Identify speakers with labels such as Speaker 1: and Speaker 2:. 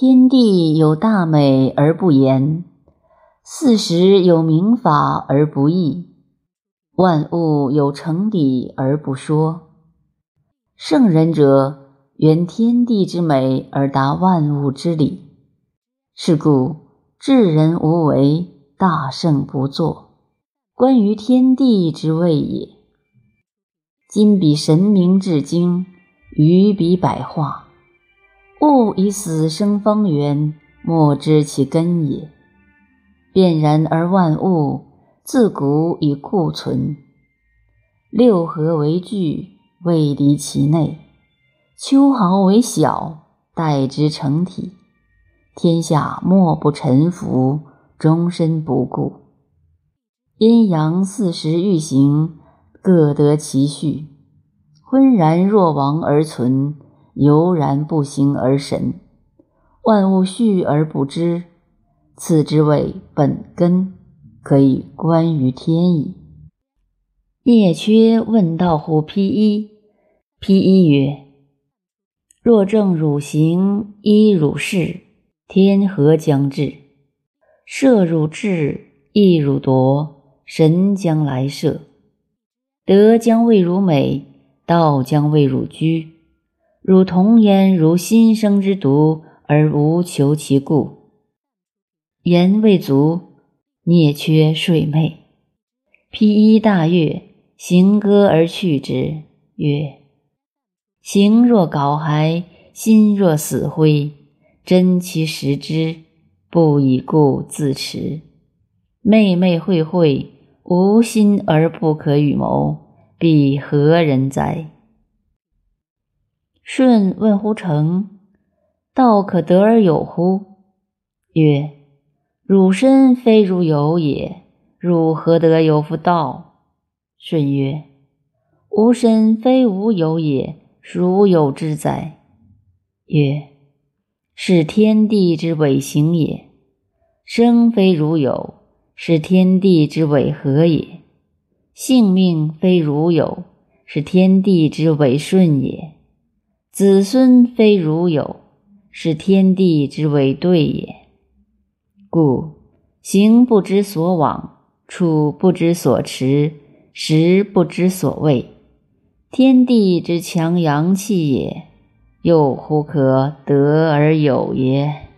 Speaker 1: 天地有大美而不言，四时有明法而不议，万物有成理而不说。圣人者，原天地之美而达万物之理。是故至人无为，大圣不作，关于天地之谓也。今彼神明至精，于彼百化。物以死生方圆，莫知其根也。变然而万物，自古以固存。六合为具，未离其内；秋毫为小，待之成体。天下莫不臣服，终身不顾。阴阳四时运行，各得其序。浑然若亡而存。悠然不形而神，万物序而不知，此之谓本根，可以观于天矣。聂缺问道乎披衣，披衣曰：“若正汝行，依汝事，天何将至？射汝至，亦汝夺，神将来射。德将为汝美，道将为汝居。”汝童焉，如新生之犊，而无求其故。言未足，聂缺睡寐。披衣大悦，行歌而去之，曰：“形若槁骸，心若死灰。真其实之，不以故自持。昧昧会会，无心而不可与谋，彼何人哉？”舜问乎成，道可得而有乎？曰：汝身非汝有也，汝何得有夫道？舜曰：吾身非吾有也，孰有之哉？曰：是天地之伪行也。生非如有，是天地之伪和也。性命非如有，是天地之伪顺也。子孙非如有，是天地之为对也。故行不知所往，处不知所持，时不知所谓。天地之强阳气也，又乎可得而有也？